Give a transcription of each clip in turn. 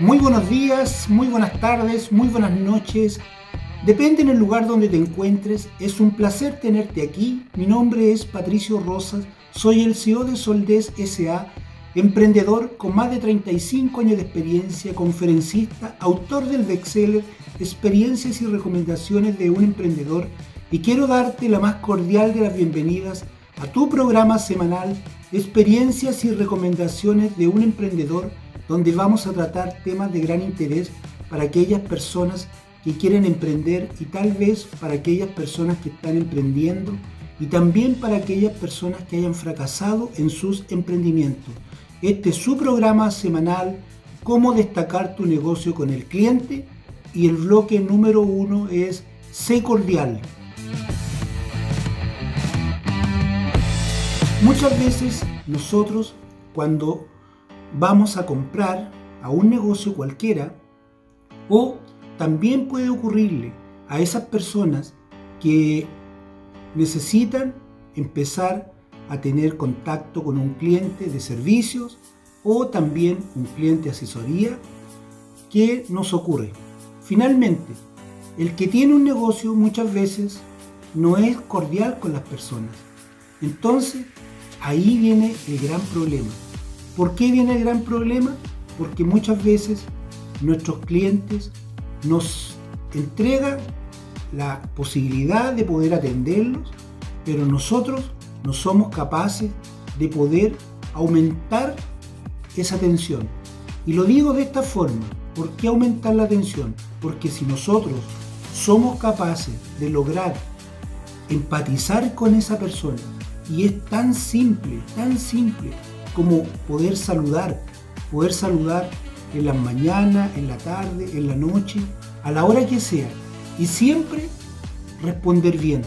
Muy buenos días, muy buenas tardes, muy buenas noches. Depende en el lugar donde te encuentres. Es un placer tenerte aquí. Mi nombre es Patricio Rosas. Soy el CEO de Soldés SA, emprendedor con más de 35 años de experiencia, conferencista, autor del bestseller Experiencias y recomendaciones de un emprendedor y quiero darte la más cordial de las bienvenidas a tu programa semanal Experiencias y recomendaciones de un emprendedor donde vamos a tratar temas de gran interés para aquellas personas que quieren emprender y tal vez para aquellas personas que están emprendiendo y también para aquellas personas que hayan fracasado en sus emprendimientos. Este es su programa semanal, cómo destacar tu negocio con el cliente y el bloque número uno es Sé cordial. Muchas veces nosotros cuando vamos a comprar a un negocio cualquiera o también puede ocurrirle a esas personas que necesitan empezar a tener contacto con un cliente de servicios o también un cliente de asesoría. ¿Qué nos ocurre? Finalmente, el que tiene un negocio muchas veces no es cordial con las personas. Entonces, ahí viene el gran problema. ¿Por qué viene el gran problema? Porque muchas veces nuestros clientes nos entregan la posibilidad de poder atenderlos, pero nosotros no somos capaces de poder aumentar esa atención. Y lo digo de esta forma, ¿por qué aumentar la atención? Porque si nosotros somos capaces de lograr empatizar con esa persona, y es tan simple, tan simple como poder saludar, poder saludar en la mañana, en la tarde, en la noche, a la hora que sea. Y siempre responder bien,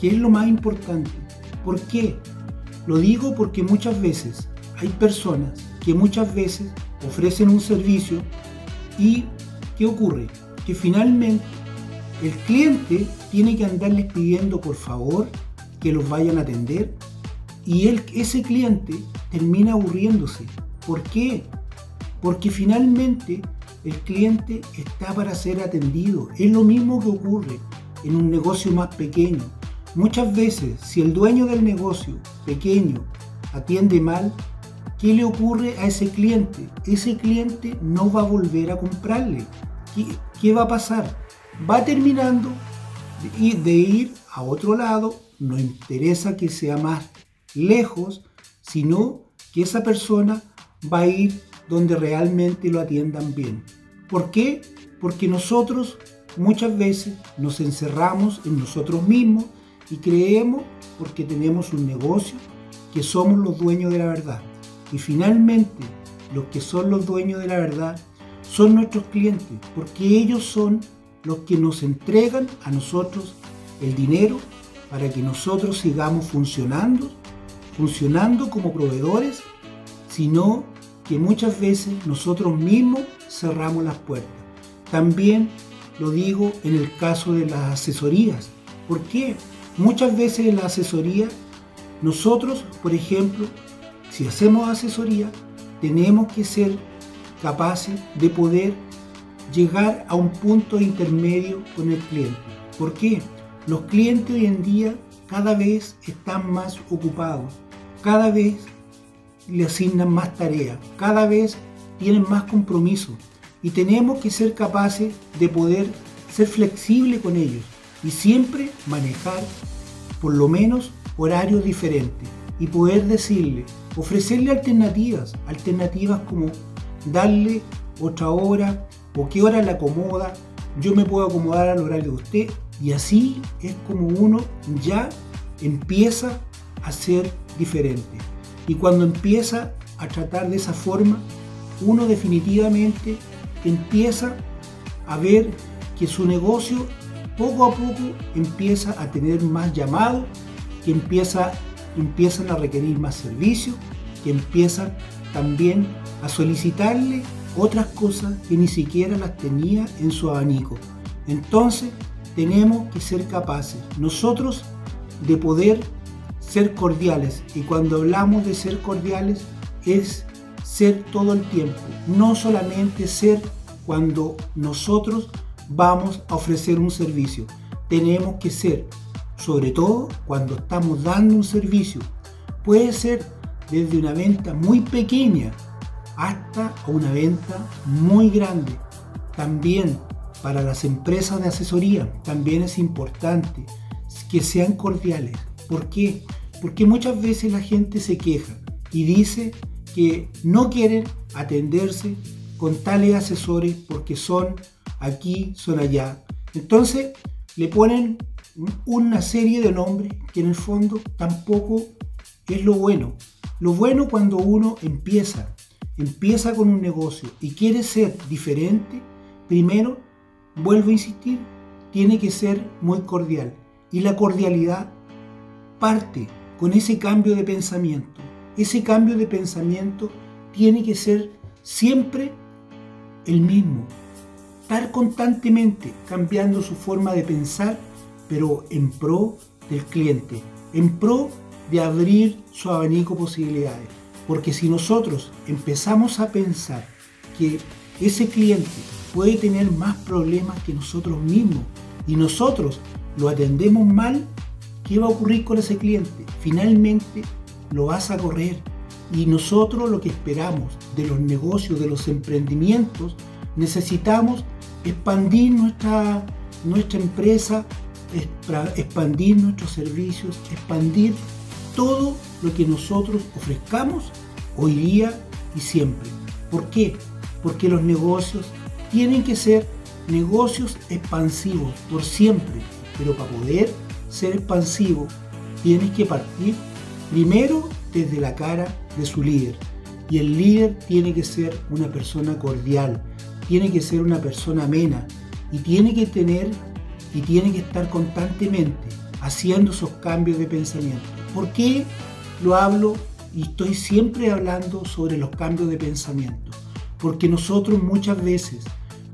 que es lo más importante. ¿Por qué? Lo digo porque muchas veces hay personas que muchas veces ofrecen un servicio y ¿qué ocurre? Que finalmente el cliente tiene que andarles pidiendo por favor que los vayan a atender y ese cliente termina aburriéndose. ¿Por qué? Porque finalmente el cliente está para ser atendido. Es lo mismo que ocurre en un negocio más pequeño. Muchas veces, si el dueño del negocio pequeño atiende mal, ¿qué le ocurre a ese cliente? Ese cliente no va a volver a comprarle. ¿Qué, va a pasar? Va terminando de ir a otro lado, no interesa que sea más lejos, sino que esa persona va a ir donde realmente lo atiendan bien. ¿Por qué? Porque nosotros muchas veces nos encerramos en nosotros mismos y creemos, porque tenemos un negocio, que somos los dueños de la verdad. Y finalmente, los que son los dueños de la verdad son nuestros clientes, porque ellos son los que nos entregan a nosotros el dinero para que nosotros sigamos funcionando funcionando como proveedores, sino que muchas veces nosotros mismos cerramos las puertas. También lo digo en el caso de las asesorías. ¿Por qué? Muchas veces en la asesoría, nosotros, por ejemplo, si hacemos asesoría, tenemos que ser capaces de poder llegar a un punto intermedio con el cliente. ¿Por qué? Los clientes hoy en día cada vez están más ocupados cada vez le asignan más tareas, cada vez tienen más compromiso y tenemos que ser capaces de poder ser flexibles con ellos y siempre manejar por lo menos horarios diferentes y poder decirle, ofrecerle alternativas, alternativas como darle otra hora o qué hora le acomoda, yo me puedo acomodar al horario de usted y así es como uno ya empieza a ser diferente. Y cuando empieza a tratar de esa forma, uno definitivamente empieza a ver que su negocio poco a poco empieza a tener más llamados, que empieza, empiezan a requerir más servicios, que empiezan también a solicitarle otras cosas que ni siquiera las tenía en su abanico. Entonces tenemos que ser capaces nosotros de poder ser cordiales. Y cuando hablamos de ser cordiales es ser todo el tiempo, no solamente ser cuando nosotros vamos a ofrecer un servicio. Tenemos que ser, sobre todo cuando estamos dando un servicio. Puede ser desde una venta muy pequeña hasta una venta muy grande. También para las empresas de asesoría, también es importante que sean cordiales. ¿Por qué? Porque muchas veces la gente se queja y dice que no quieren atenderse con tales asesores porque son aquí, son allá. Entonces le ponen una serie de nombres que en el fondo tampoco es lo bueno. Lo bueno cuando uno empieza, empieza con un negocio y quiere ser diferente, primero, vuelvo a insistir, tiene que ser muy cordial. Y la cordialidad parte con ese cambio de pensamiento. Ese cambio de pensamiento tiene que ser siempre el mismo. Estar constantemente cambiando su forma de pensar, pero en pro del cliente, en pro de abrir su abanico de posibilidades. Porque si nosotros empezamos a pensar que ese cliente puede tener más problemas que nosotros mismos y nosotros lo atendemos mal, ¿qué va a ocurrir con ese cliente? Finalmente lo vas a correr. Y nosotros lo que esperamos de los negocios, de los emprendimientos, necesitamos expandir nuestra, nuestra empresa, expandir nuestros servicios, expandir todo lo que nosotros ofrezcamos hoy día y siempre. ¿Por qué? Porque los negocios tienen que ser negocios expansivos por siempre, pero para poder ser expansivo tienes que partir primero desde la cara de su líder. Y el líder tiene que ser una persona cordial, tiene que ser una persona amena y tiene que tener y tiene que estar constantemente haciendo esos cambios de pensamiento. ¿Por qué lo hablo y estoy siempre hablando sobre los cambios de pensamiento? Porque nosotros muchas veces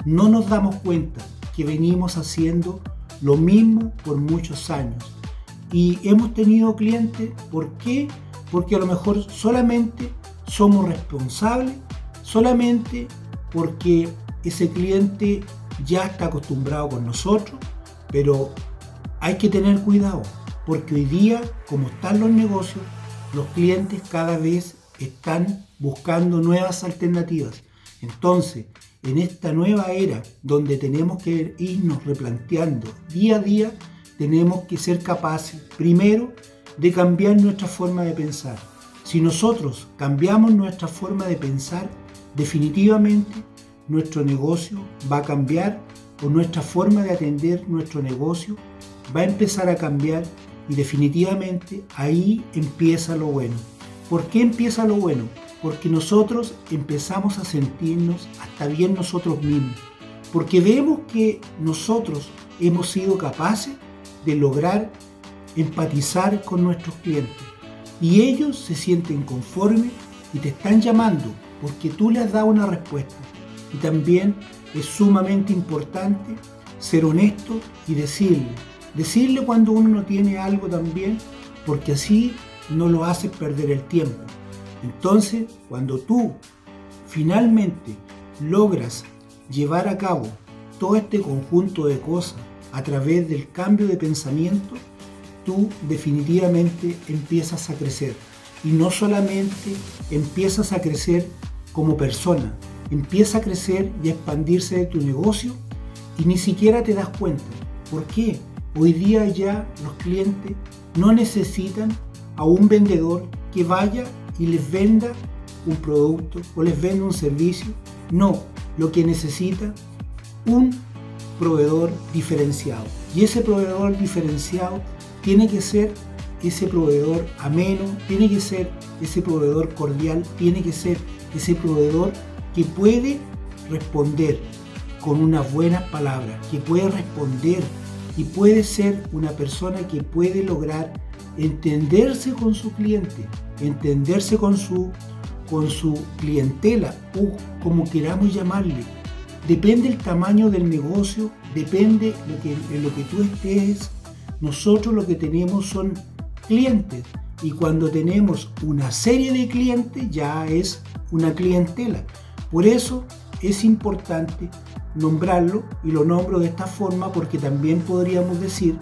no nos damos cuenta que venimos haciendo lo mismo por muchos años. Y hemos tenido clientes, ¿por qué? Porque a lo mejor solamente somos responsables, solamente porque ese cliente ya está acostumbrado con nosotros, pero hay que tener cuidado, porque hoy día, como están los negocios, los clientes cada vez están buscando nuevas alternativas. Entonces, en esta nueva era donde tenemos que irnos replanteando día a día, tenemos que ser capaces, primero, de cambiar nuestra forma de pensar. Si nosotros cambiamos nuestra forma de pensar, definitivamente nuestro negocio va a cambiar o nuestra forma de atender nuestro negocio va a empezar a cambiar y definitivamente ahí empieza lo bueno. ¿Por qué empieza lo bueno? Porque nosotros empezamos a sentirnos hasta bien nosotros mismos. Porque vemos que nosotros hemos sido capaces de lograr empatizar con nuestros clientes. Y ellos se sienten conformes y te están llamando porque tú les has dado una respuesta. Y también es sumamente importante ser honesto y decirle. Decirle cuando uno no tiene algo también, porque así no lo haces perder el tiempo. Entonces, cuando tú finalmente logras llevar a cabo todo este conjunto de cosas a través del cambio de pensamiento, tú definitivamente empiezas a crecer. Y no solamente empiezas a crecer como persona, empieza a crecer y a expandirse de tu negocio y ni siquiera te das cuenta. ¿Por qué? Hoy día ya los clientes no necesitan a un vendedor que vaya y les venda un producto o les venda un servicio. No, lo que necesita un proveedor diferenciado. Y ese proveedor diferenciado tiene que ser ese proveedor ameno, tiene que ser ese proveedor cordial, tiene que ser ese proveedor que puede responder con unas buenas palabras, que puede responder y puede ser una persona que puede lograr entenderse con su cliente, entenderse con su, con su clientela o como queramos llamarle. Depende el tamaño del negocio, depende lo que, en lo que tú estés. Nosotros lo que tenemos son clientes y cuando tenemos una serie de clientes ya es una clientela. Por eso es importante nombrarlo y lo nombro de esta forma porque también podríamos decir,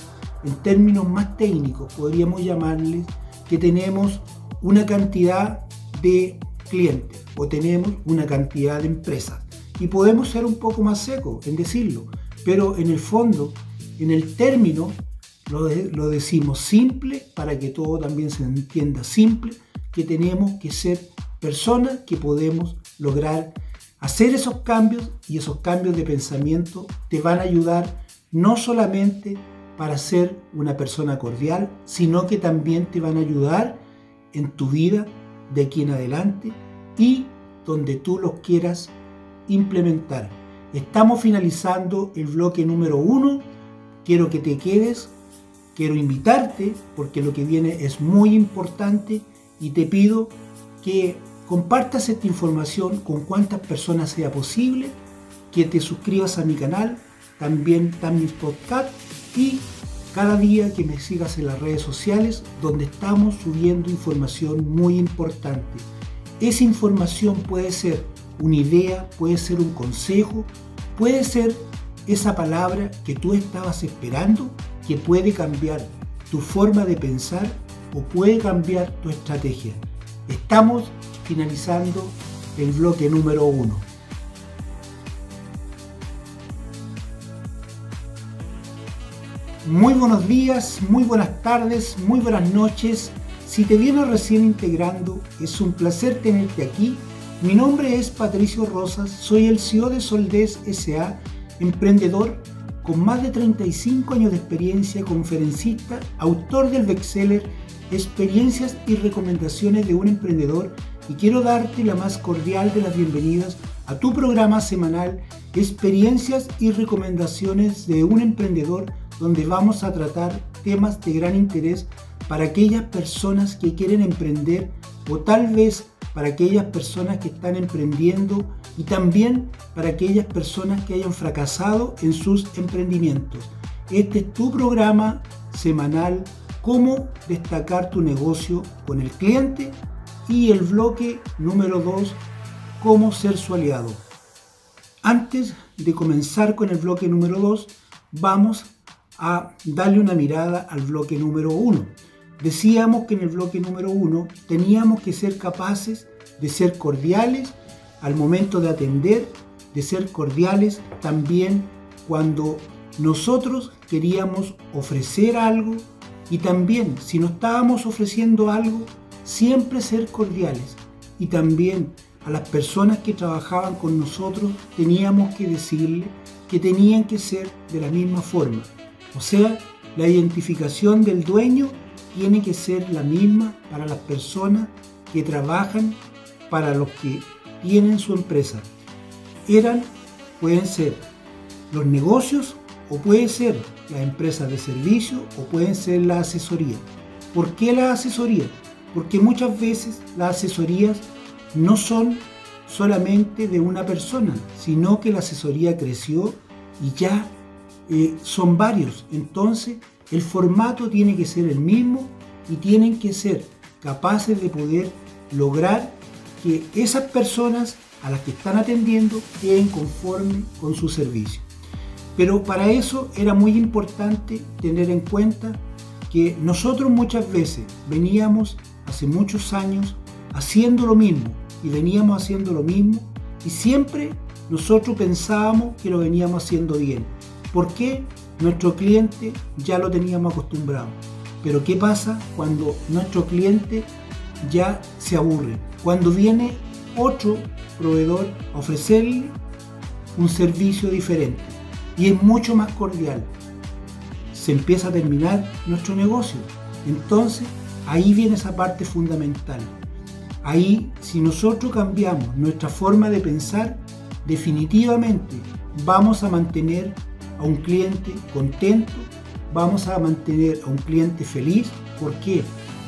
en términos más técnicos, podríamos llamarles que tenemos una cantidad de clientes o tenemos una cantidad de empresas. Y podemos ser un poco más secos en decirlo, pero en el fondo, en el término, lo, lo decimos simple para que todo también se entienda simple, que tenemos que ser personas que podemos lograr hacer esos cambios y esos cambios de pensamiento te van a ayudar no solamente para ser una persona cordial, sino que también te van a ayudar en tu vida de aquí en adelante y donde tú los quieras implementar. Estamos finalizando el bloque número uno. Quiero que te quedes, quiero invitarte porque lo que viene es muy importante y te pido que compartas esta información con cuantas personas sea posible, que te suscribas a mi canal, también están mis podcasts y cada día que me sigas en las redes sociales donde estamos subiendo información muy importante. Esa información puede ser una idea, puede ser un consejo, puede ser esa palabra que tú estabas esperando que puede cambiar tu forma de pensar o puede cambiar tu estrategia. Estamos finalizando el bloque número uno. Muy buenos días, muy buenas tardes, muy buenas noches. Si te vienes recién integrando, es un placer tenerte aquí. Mi nombre es Patricio Rosas, soy el CEO de Soldés SA, emprendedor con más de 35 años de experiencia, conferencista, autor del bestseller Experiencias y recomendaciones de un emprendedor y quiero darte la más cordial de las bienvenidas a tu programa semanal Experiencias y recomendaciones de un emprendedor donde vamos a tratar temas de gran interés para aquellas personas que quieren emprender o tal vez para aquellas personas que están emprendiendo y también para aquellas personas que hayan fracasado en sus emprendimientos. Este es tu programa semanal, cómo destacar tu negocio con el cliente y el bloque número 2, cómo ser su aliado. Antes de comenzar con el bloque número 2, vamos a darle una mirada al bloque número 1. Decíamos que en el bloque número 1 teníamos que ser capaces de ser cordiales al momento de atender, de ser cordiales también cuando nosotros queríamos ofrecer algo y también si no estábamos ofreciendo algo, siempre ser cordiales y también a las personas que trabajaban con nosotros teníamos que decirle que tenían que ser de la misma forma. O sea, la identificación del dueño tiene que ser la misma para las personas que trabajan, para los que tienen su empresa. Eran, pueden ser los negocios o puede ser la empresa de servicio o pueden ser la asesoría. ¿Por qué la asesoría? porque muchas veces las asesorías no son solamente de una persona, sino que la asesoría creció y ya eh, son varios. Entonces, el formato tiene que ser el mismo y tienen que ser capaces de poder lograr que esas personas a las que están atendiendo queden conformes con su servicio. Pero para eso era muy importante tener en cuenta que nosotros muchas veces veníamos hace muchos años haciendo lo mismo y veníamos haciendo lo mismo y siempre nosotros pensábamos que lo veníamos haciendo bien. ¿Por qué? Nuestro cliente ya lo teníamos acostumbrado. Pero ¿qué pasa cuando nuestro cliente ya se aburre? Cuando viene otro proveedor a ofrecerle un servicio diferente y es mucho más cordial. Se empieza a terminar nuestro negocio. Entonces Ahí viene esa parte fundamental. Ahí, si nosotros cambiamos nuestra forma de pensar, definitivamente vamos a mantener a un cliente contento, vamos a mantener a un cliente feliz. ¿Por qué?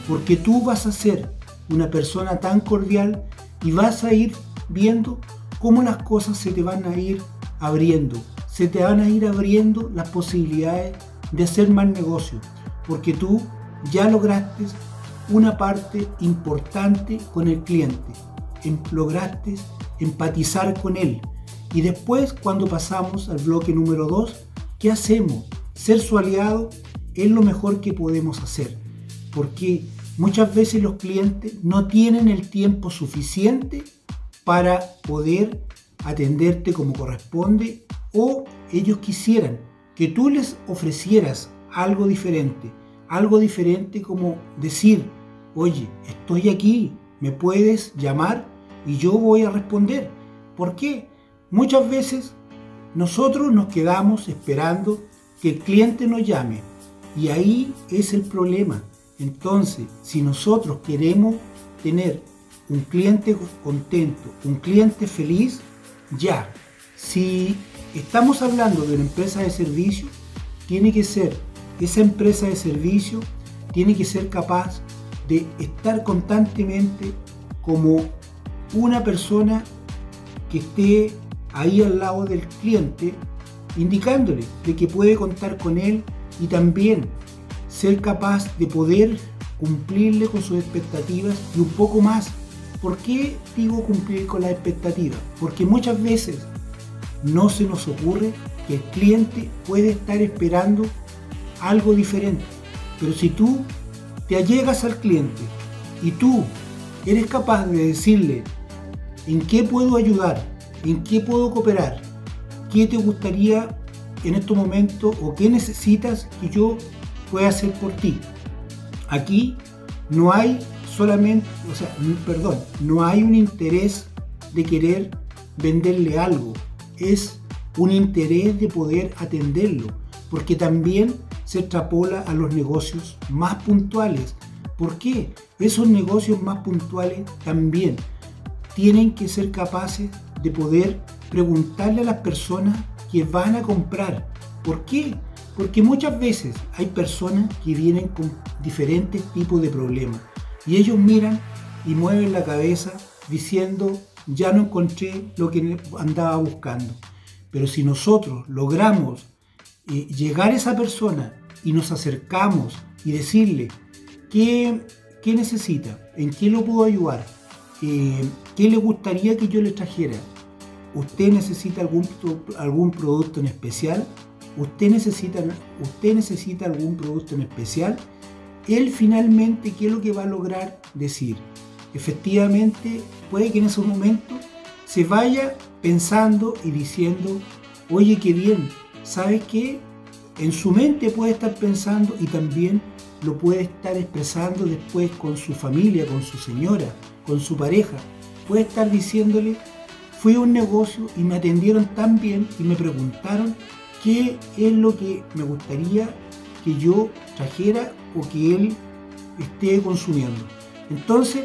Porque tú vas a ser una persona tan cordial y vas a ir viendo cómo las cosas se te van a ir abriendo. Se te van a ir abriendo las posibilidades de hacer más negocio. Porque tú ya lograste una parte importante con el cliente. Em, lograste empatizar con él. Y después, cuando pasamos al bloque número 2, ¿qué hacemos? Ser su aliado es lo mejor que podemos hacer. Porque muchas veces los clientes no tienen el tiempo suficiente para poder atenderte como corresponde o ellos quisieran que tú les ofrecieras algo diferente. Algo diferente como decir, oye, estoy aquí, me puedes llamar y yo voy a responder. ¿Por qué? Muchas veces nosotros nos quedamos esperando que el cliente nos llame y ahí es el problema. Entonces, si nosotros queremos tener un cliente contento, un cliente feliz, ya. Si estamos hablando de una empresa de servicio, tiene que ser, esa empresa de servicio tiene que ser capaz de estar constantemente como una persona que esté ahí al lado del cliente, indicándole de que puede contar con él y también ser capaz de poder cumplirle con sus expectativas y un poco más. ¿Por qué digo cumplir con las expectativas? Porque muchas veces no se nos ocurre que el cliente puede estar esperando algo diferente. Pero si tú te allegas al cliente y tú eres capaz de decirle en qué puedo ayudar, en qué puedo cooperar, qué te gustaría en estos momentos o qué necesitas que yo pueda hacer por ti. Aquí no hay solamente, o sea, perdón, no hay un interés de querer venderle algo, es un interés de poder atenderlo, porque también se extrapola a los negocios más puntuales. ¿Por qué? Esos negocios más puntuales también tienen que ser capaces de poder preguntarle a las personas que van a comprar. ¿Por qué? Porque muchas veces hay personas que vienen con diferentes tipos de problemas y ellos miran y mueven la cabeza diciendo ya no encontré lo que andaba buscando. Pero si nosotros logramos eh, llegar a esa persona y nos acercamos y decirle qué, qué necesita, en qué lo puedo ayudar, eh, qué le gustaría que yo le trajera. ¿Usted necesita algún, algún producto en especial? ¿Usted necesita, ¿Usted necesita algún producto en especial? Él finalmente, ¿qué es lo que va a lograr decir? Efectivamente, puede que en ese momento se vaya pensando y diciendo, oye, qué bien, ¿sabes qué? en su mente puede estar pensando y también lo puede estar expresando después con su familia, con su señora, con su pareja. Puede estar diciéndole, fui a un negocio y me atendieron tan bien y me preguntaron qué es lo que me gustaría que yo trajera o que él esté consumiendo. Entonces,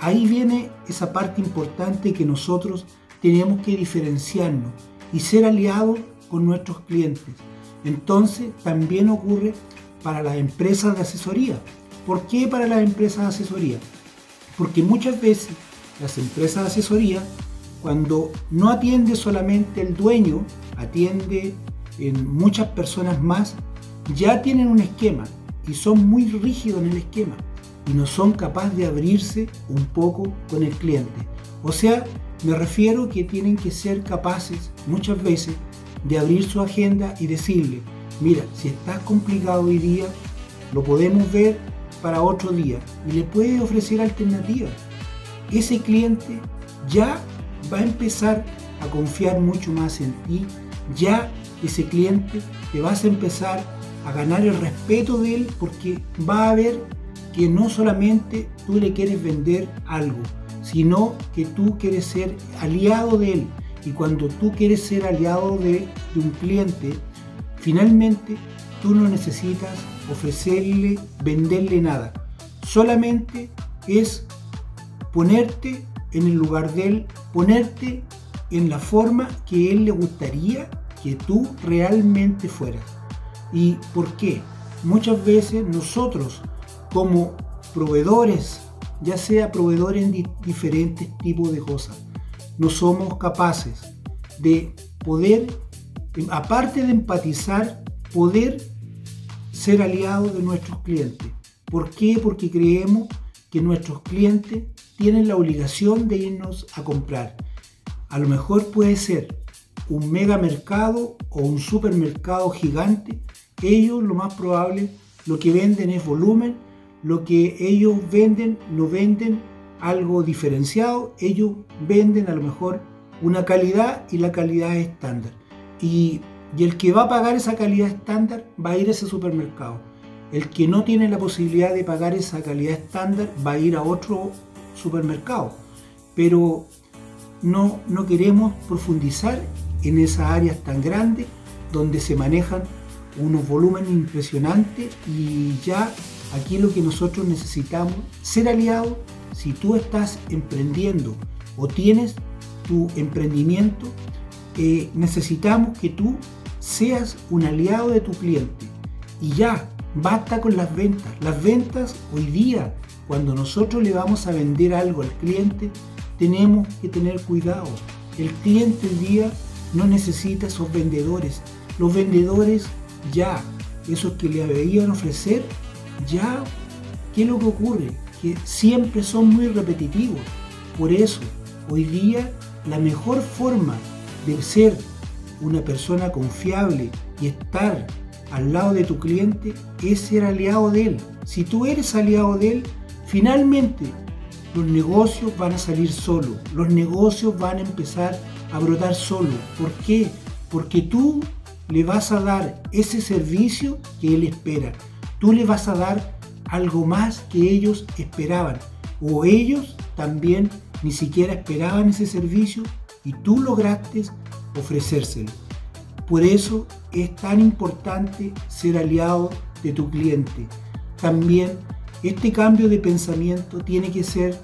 ahí viene esa parte importante que nosotros tenemos que diferenciarnos y ser aliados con nuestros clientes. Entonces también ocurre para las empresas de asesoría. ¿Por qué para las empresas de asesoría? Porque muchas veces las empresas de asesoría, cuando no atiende solamente el dueño, atiende en muchas personas más, ya tienen un esquema y son muy rígidos en el esquema y no son capaces de abrirse un poco con el cliente. O sea, me refiero que tienen que ser capaces muchas veces de abrir su agenda y decirle, mira, si estás complicado hoy día, lo podemos ver para otro día y le puedes ofrecer alternativas. Ese cliente ya va a empezar a confiar mucho más en ti, ya ese cliente te vas a empezar a ganar el respeto de él porque va a ver que no solamente tú le quieres vender algo, sino que tú quieres ser aliado de él, y cuando tú quieres ser aliado de, un cliente, finalmente tú no necesitas ofrecerle, venderle nada. Solamente es ponerte en el lugar de él, ponerte en la forma que él le gustaría que tú realmente fueras. ¿Y por qué? Muchas veces nosotros como proveedores, ya sea proveedores en diferentes tipos de cosas, no somos capaces de poder, aparte de empatizar, poder ser aliados de nuestros clientes. ¿Por qué? Porque creemos que nuestros clientes tienen la obligación de irnos a comprar. A lo mejor puede ser un mega mercado o un supermercado gigante. Ellos lo más probable lo que venden es volumen, lo que ellos venden no venden algo diferenciado, ellos venden a lo mejor una calidad y la calidad es estándar. Y, y el que va a pagar esa calidad estándar va a ir a ese supermercado. El que no tiene la posibilidad de pagar esa calidad estándar va a ir a otro supermercado. Pero no, no queremos profundizar en esas áreas tan grandes donde se manejan unos volúmenes impresionantes y ya aquí lo que nosotros necesitamos ser aliados si tú estás emprendiendo o tienes tu emprendimiento eh, necesitamos que tú seas un aliado de tu cliente y ya basta con las ventas las ventas hoy día cuando nosotros le vamos a vender algo al cliente tenemos que tener cuidado el cliente hoy día no necesita esos vendedores. Los vendedores ya, esos que le veían ofrecer, ya, ¿qué es lo que ocurre? Que siempre son muy repetitivos. Por eso, hoy día, la mejor forma de ser una persona confiable y estar al lado de tu cliente es ser aliado de él. Si tú eres aliado de él, finalmente los negocios van a salir solos, los negocios van a empezar a brotar solo. ¿Por qué? Porque tú le vas a dar ese servicio que él espera. Tú le vas a dar algo más que ellos esperaban. O ellos también ni siquiera esperaban ese servicio y tú lograste ofrecérselo. Por eso es tan importante ser aliado de tu cliente. También este cambio de pensamiento tiene que ser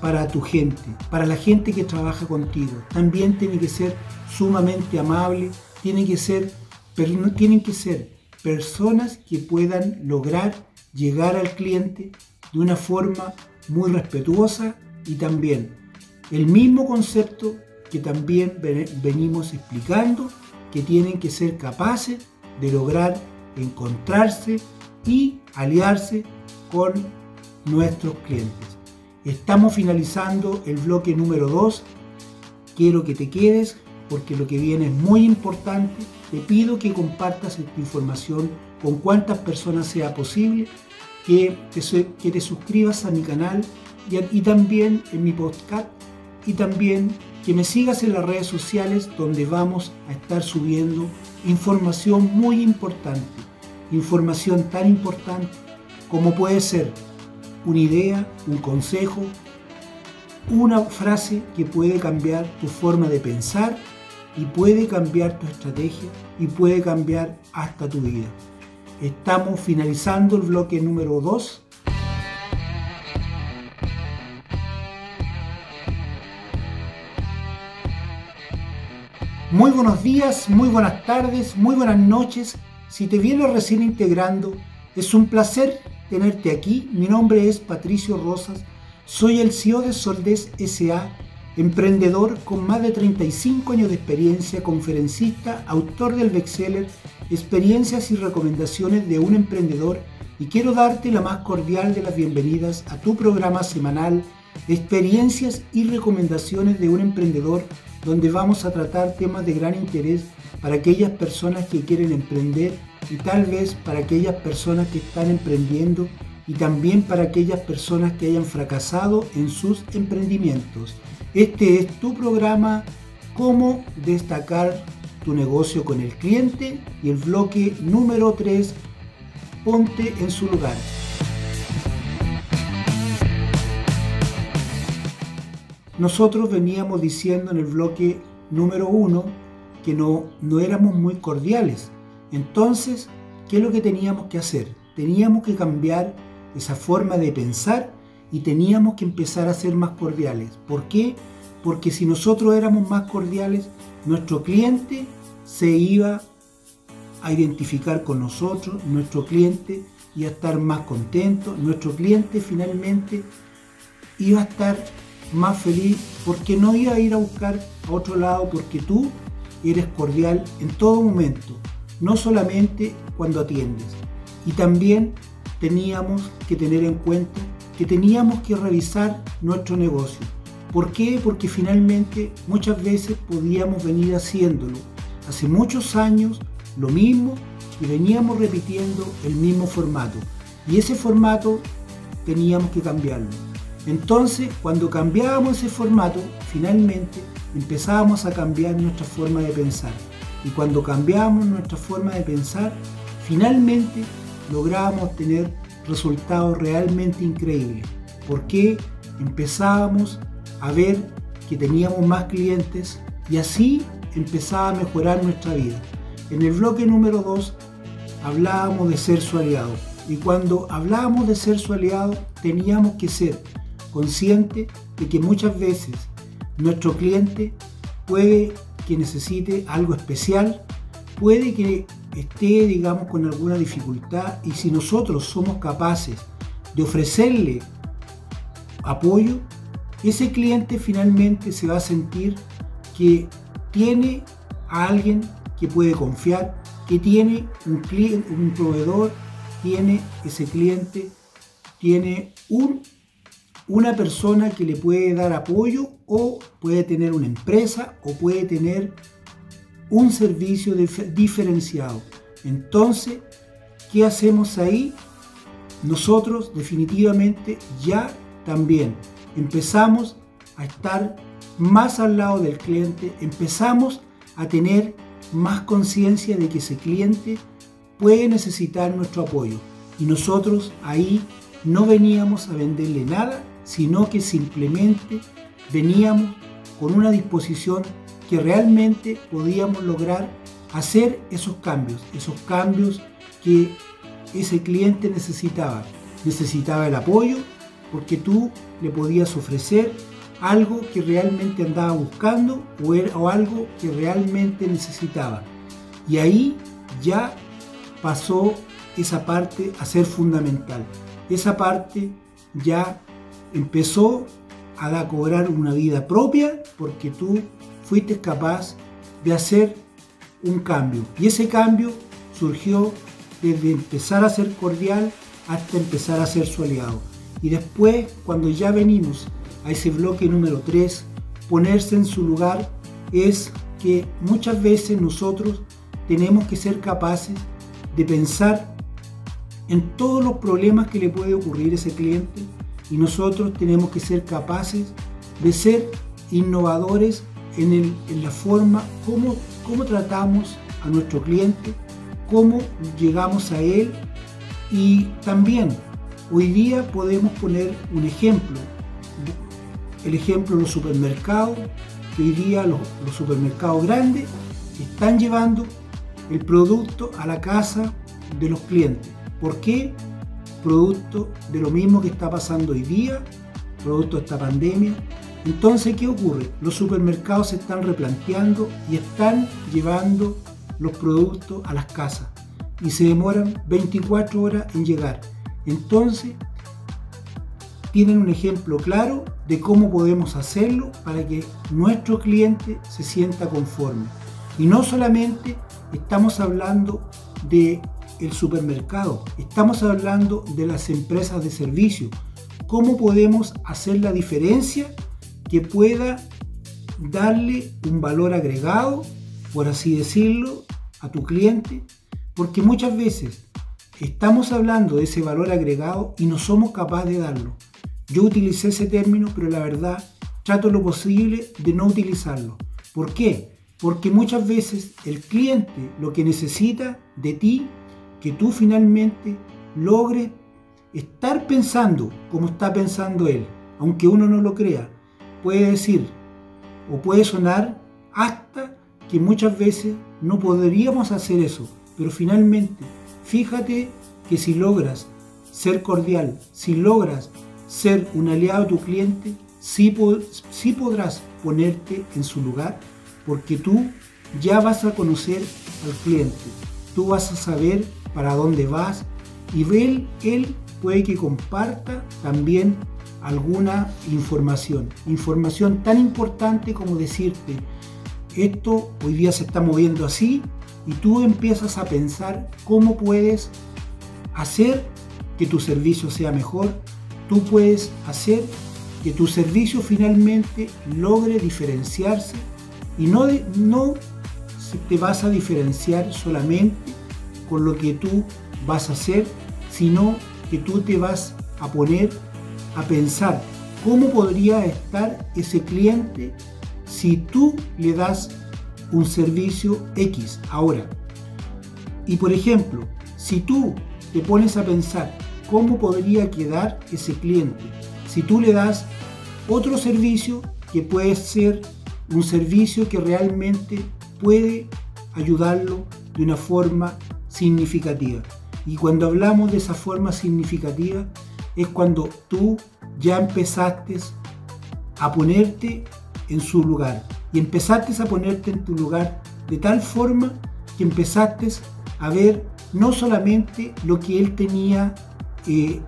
para tu gente, para la gente que trabaja contigo. También tiene que ser sumamente amable, tiene que ser, pero no tienen que ser personas que puedan lograr llegar al cliente de una forma muy respetuosa y también el mismo concepto que también venimos explicando, que tienen que ser capaces de lograr encontrarse y aliarse con nuestros clientes. Estamos finalizando el bloque número 2. Quiero que te quedes porque lo que viene es muy importante. Te pido que compartas esta información con cuantas personas sea posible, que te, que te suscribas a mi canal y, y también en mi podcast y también que me sigas en las redes sociales donde vamos a estar subiendo información muy importante, información tan importante como puede ser una idea, un consejo, una frase que puede cambiar tu forma de pensar y puede cambiar tu estrategia y puede cambiar hasta tu vida. Estamos finalizando el bloque número 2. Muy buenos días, muy buenas tardes, muy buenas noches. Si te vienes recién integrando, es un placer tenerte aquí. Mi nombre es Patricio Rosas, soy el CEO de Soldes SA, emprendedor con más de 35 años de experiencia, conferencista, autor del bestseller Experiencias y recomendaciones de un emprendedor y quiero darte la más cordial de las bienvenidas a tu programa semanal Experiencias y recomendaciones de un emprendedor donde vamos a tratar temas de gran interés para aquellas personas que quieren emprender y tal vez para aquellas personas que están emprendiendo y también para aquellas personas que hayan fracasado en sus emprendimientos. Este es tu programa Cómo destacar tu negocio con el cliente y el bloque número 3, ponte en su lugar. Nosotros veníamos diciendo en el bloque número 1 que no, no éramos muy cordiales entonces, ¿qué es lo que teníamos que hacer? Teníamos que cambiar esa forma de pensar y teníamos que empezar a ser más cordiales. ¿Por qué? Porque si nosotros éramos más cordiales, nuestro cliente se iba a identificar con nosotros, nuestro cliente iba a estar más contento, nuestro cliente finalmente iba a estar más feliz porque no iba a ir a buscar a otro lado porque tú eres cordial en todo momento no solamente cuando atiendes. Y también teníamos que tener en cuenta que teníamos que revisar nuestro negocio. ¿Por qué? Porque finalmente muchas veces podíamos venir haciéndolo. Hace muchos años lo mismo y veníamos repitiendo el mismo formato. Y ese formato teníamos que cambiarlo. Entonces, cuando cambiábamos ese formato, finalmente empezábamos a cambiar nuestra forma de pensar. Y cuando cambiábamos nuestra forma de pensar, finalmente lográbamos tener resultados realmente increíbles. Porque empezábamos a ver que teníamos más clientes y así empezaba a mejorar nuestra vida. En el bloque número 2 hablábamos de ser su aliado. Y cuando hablábamos de ser su aliado, teníamos que ser conscientes de que muchas veces nuestro cliente puede que necesite algo especial, puede que esté, digamos, con alguna dificultad y si nosotros somos capaces de ofrecerle apoyo, ese cliente finalmente se va a sentir que tiene a alguien que puede confiar, que tiene un, cliente, un proveedor, tiene ese cliente, tiene un, una persona que le puede dar apoyo o puede tener una empresa o puede tener un servicio diferenciado. Entonces, ¿qué hacemos ahí? Nosotros definitivamente ya también empezamos a estar más al lado del cliente, empezamos a tener más conciencia de que ese cliente puede necesitar nuestro apoyo. Y nosotros ahí no veníamos a venderle nada, sino que simplemente veníamos con una disposición que realmente podíamos lograr hacer esos cambios, esos cambios que ese cliente necesitaba. Necesitaba el apoyo porque tú le podías ofrecer algo que realmente andaba buscando o, algo que realmente necesitaba. Y ahí ya pasó esa parte a ser fundamental. Esa parte ya empezó a cobrar una vida propia porque tú fuiste capaz de hacer un cambio. Y ese cambio surgió desde empezar a ser cordial hasta empezar a ser su aliado. Y después, cuando ya venimos a ese bloque número 3, ponerse en su lugar es que muchas veces nosotros tenemos que ser capaces de pensar en todos los problemas que le puede ocurrir a ese cliente y nosotros tenemos que ser capaces de ser innovadores en, la forma como, cómo tratamos a nuestro cliente, cómo llegamos a él y también hoy día podemos poner un ejemplo el ejemplo de los supermercados, hoy día los, supermercados grandes están llevando el producto a la casa de los clientes. ¿Por qué? Producto de lo mismo que está pasando hoy día, producto de esta pandemia. Entonces, ¿qué ocurre? Los supermercados se están replanteando y están llevando los productos a las casas y se demoran 24 horas en llegar. Entonces, tienen un ejemplo claro de cómo podemos hacerlo para que nuestro cliente se sienta conforme. Y no solamente estamos hablando de el supermercado, estamos hablando de las empresas de servicio. ¿Cómo podemos hacer la diferencia que pueda darle un valor agregado, por así decirlo, a tu cliente? Porque muchas veces estamos hablando de ese valor agregado y no somos capaces de darlo. Yo utilicé ese término, pero la verdad trato lo posible de no utilizarlo. ¿Por qué? Porque muchas veces el cliente lo que necesita de ti, que tú finalmente logres estar pensando como está pensando él, aunque uno no lo crea, puede decir o puede sonar hasta que muchas veces no podríamos hacer eso, pero finalmente fíjate que si logras ser cordial, si logras ser un aliado a tu cliente, sí, podrás ponerte en su lugar porque tú ya vas a conocer al cliente, tú vas a saber para dónde vas y él, él puede que comparta también alguna información, información tan importante como decirte, esto hoy día se está moviendo así y tú empiezas a pensar cómo puedes hacer que tu servicio sea mejor, tú puedes hacer que tu servicio finalmente logre diferenciarse y no, no te vas a diferenciar solamente con lo que tú vas a hacer, sino que tú te vas a poner a pensar cómo podría estar ese cliente si tú le das un servicio X ahora. Y por ejemplo, si tú te pones a pensar cómo podría quedar ese cliente si tú le das otro servicio que puede ser un servicio que realmente puede ayudarlo de una forma significativa. Y cuando hablamos de esa forma significativa es cuando tú ya empezaste a ponerte en su lugar. Y empezaste a ponerte en tu lugar de tal forma que empezaste a ver no solamente lo que él tenía eh,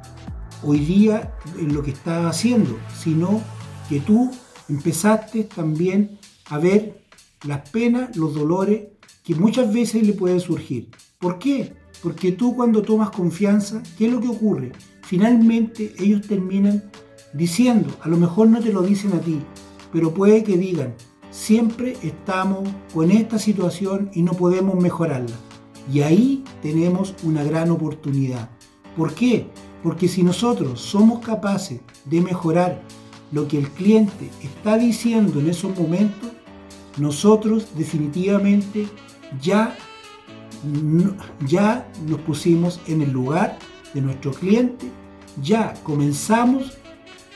hoy día en lo que estaba haciendo, sino que tú empezaste también a ver las penas, los dolores que muchas veces le pueden surgir. ¿Por qué? Porque tú cuando tomas confianza, ¿qué es lo que ocurre? Finalmente ellos terminan diciendo, a lo mejor no te lo dicen a ti, pero puede que digan, siempre estamos con esta situación y no podemos mejorarla. Y ahí tenemos una gran oportunidad. ¿Por qué? Porque si nosotros somos capaces de mejorar lo que el cliente está diciendo en esos momentos, nosotros definitivamente ya, ya nos pusimos en el lugar de nuestro cliente, ya comenzamos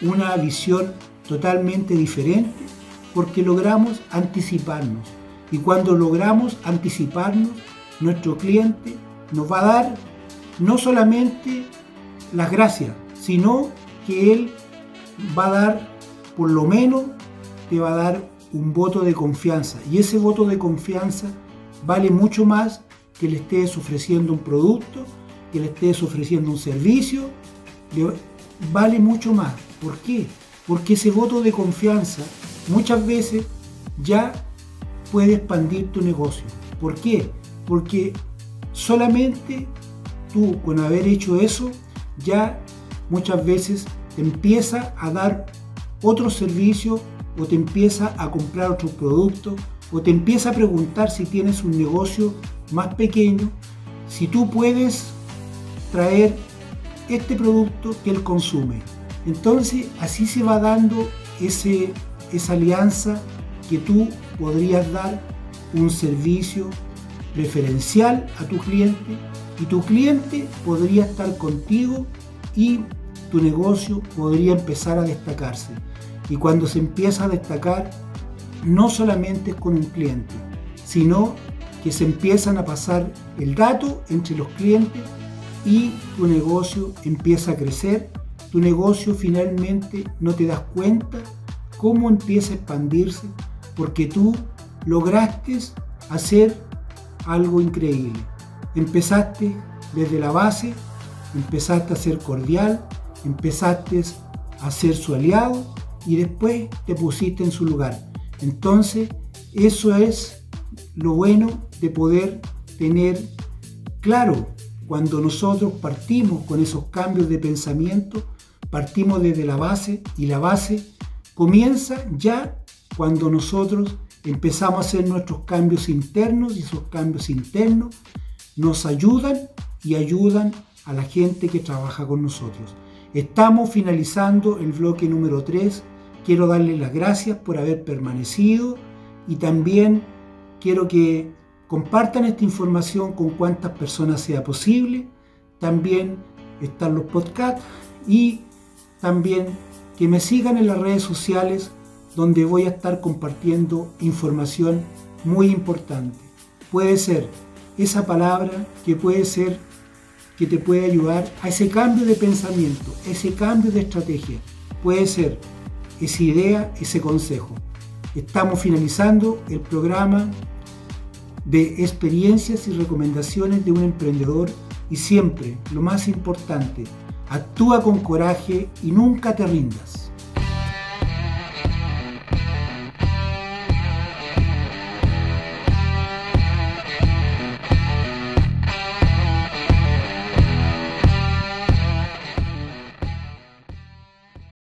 una visión totalmente diferente porque logramos anticiparnos. Y cuando logramos anticiparnos, nuestro cliente nos va a dar no solamente las gracias, sino que él va a dar, por lo menos, te va a dar un voto de confianza. Y ese voto de confianza vale mucho más que le estés ofreciendo un producto, que le estés ofreciendo un servicio, vale mucho más. ¿Por qué? Porque ese voto de confianza muchas veces ya puede expandir tu negocio. ¿Por qué? Porque solamente tú con haber hecho eso ya muchas veces te empieza a dar otro servicio o te empieza a comprar otro producto o te empieza a preguntar si tienes un negocio más pequeño, si tú puedes traer este producto que él consume. Entonces así se va dando ese, esa alianza que tú podrías dar un servicio preferencial a tu cliente y tu cliente podría estar contigo y tu negocio podría empezar a destacarse. Y cuando se empieza a destacar, no solamente es con un cliente, sino que se empiezan a pasar el dato entre los clientes y tu negocio empieza a crecer. Tu negocio finalmente no te das cuenta cómo empieza a expandirse porque tú lograste hacer algo increíble. Empezaste desde la base, empezaste a ser cordial, empezaste a ser su aliado y después te pusiste en su lugar. Entonces, eso es lo bueno de poder tener claro cuando nosotros partimos con esos cambios de pensamiento, partimos desde la base y la base comienza ya cuando nosotros empezamos a hacer nuestros cambios internos y esos cambios internos nos ayudan y ayudan a la gente que trabaja con nosotros. Estamos finalizando el bloque número 3. Quiero darles las gracias por haber permanecido y también quiero que compartan esta información con cuantas personas sea posible. También están los podcasts y también que me sigan en las redes sociales donde voy a estar compartiendo información muy importante. Puede ser esa palabra que puede ser que te puede ayudar a ese cambio de pensamiento, ese cambio de estrategia. Puede ser esa idea, ese consejo. Estamos finalizando el programa de experiencias y recomendaciones de un emprendedor y siempre, lo más importante, actúa con coraje y nunca te rindas.